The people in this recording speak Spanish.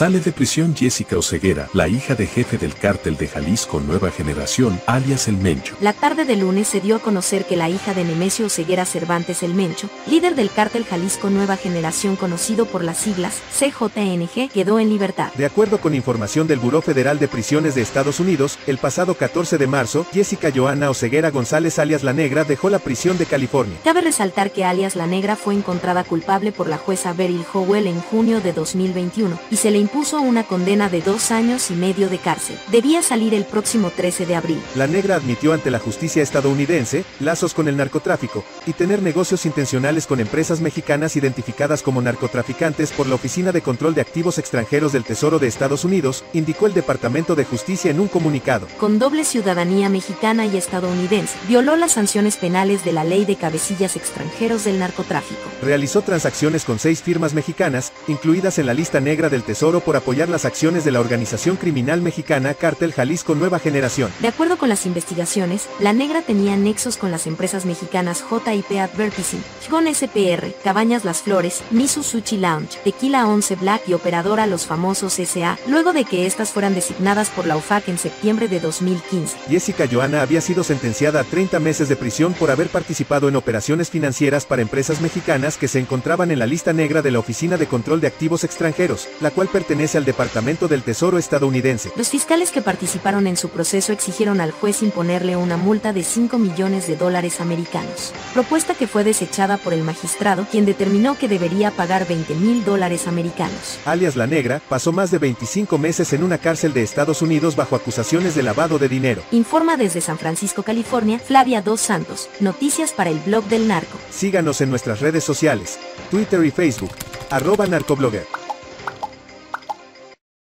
Sale de prisión Jessica Oseguera, la hija de jefe del cártel de Jalisco Nueva Generación, alias El Mencho. La tarde de lunes se dio a conocer que la hija de Nemesio Oseguera Cervantes El Mencho, líder del cártel Jalisco Nueva Generación conocido por las siglas CJNG, quedó en libertad. De acuerdo con información del Buró Federal de Prisiones de Estados Unidos, el pasado 14 de marzo, Jessica Joana Oseguera González alias La Negra dejó la prisión de California. Cabe resaltar que alias La Negra fue encontrada culpable por la jueza Beryl Howell en junio de 2021 y se le impuso una condena de dos años y medio de cárcel. Debía salir el próximo 13 de abril. La negra admitió ante la justicia estadounidense lazos con el narcotráfico y tener negocios intencionales con empresas mexicanas identificadas como narcotraficantes por la Oficina de Control de Activos Extranjeros del Tesoro de Estados Unidos, indicó el Departamento de Justicia en un comunicado. Con doble ciudadanía mexicana y estadounidense, violó las sanciones penales de la ley de cabecillas extranjeros del narcotráfico. Realizó transacciones con seis firmas mexicanas, incluidas en la lista negra del Tesoro por apoyar las acciones de la organización criminal mexicana Cártel Jalisco Nueva Generación. De acuerdo con las investigaciones, la negra tenía nexos con las empresas mexicanas JIP Advertising, Gon SPR, Cabañas Las Flores, Misu Sushi Lounge, Tequila 11 Black y operadora Los Famosos SA, luego de que estas fueran designadas por la UFAC en septiembre de 2015. Jessica Joana había sido sentenciada a 30 meses de prisión por haber participado en operaciones financieras para empresas mexicanas que se encontraban en la lista negra de la Oficina de Control de Activos Extranjeros, la cual pertenece al Departamento del Tesoro estadounidense. Los fiscales que participaron en su proceso exigieron al juez imponerle una multa de 5 millones de dólares americanos, propuesta que fue desechada por el magistrado, quien determinó que debería pagar 20 mil dólares americanos. Alias La Negra pasó más de 25 meses en una cárcel de Estados Unidos bajo acusaciones de lavado de dinero. Informa desde San Francisco, California, Flavia Dos Santos. Noticias para el blog del narco. Síganos en nuestras redes sociales, Twitter y Facebook, arroba narcoblogger.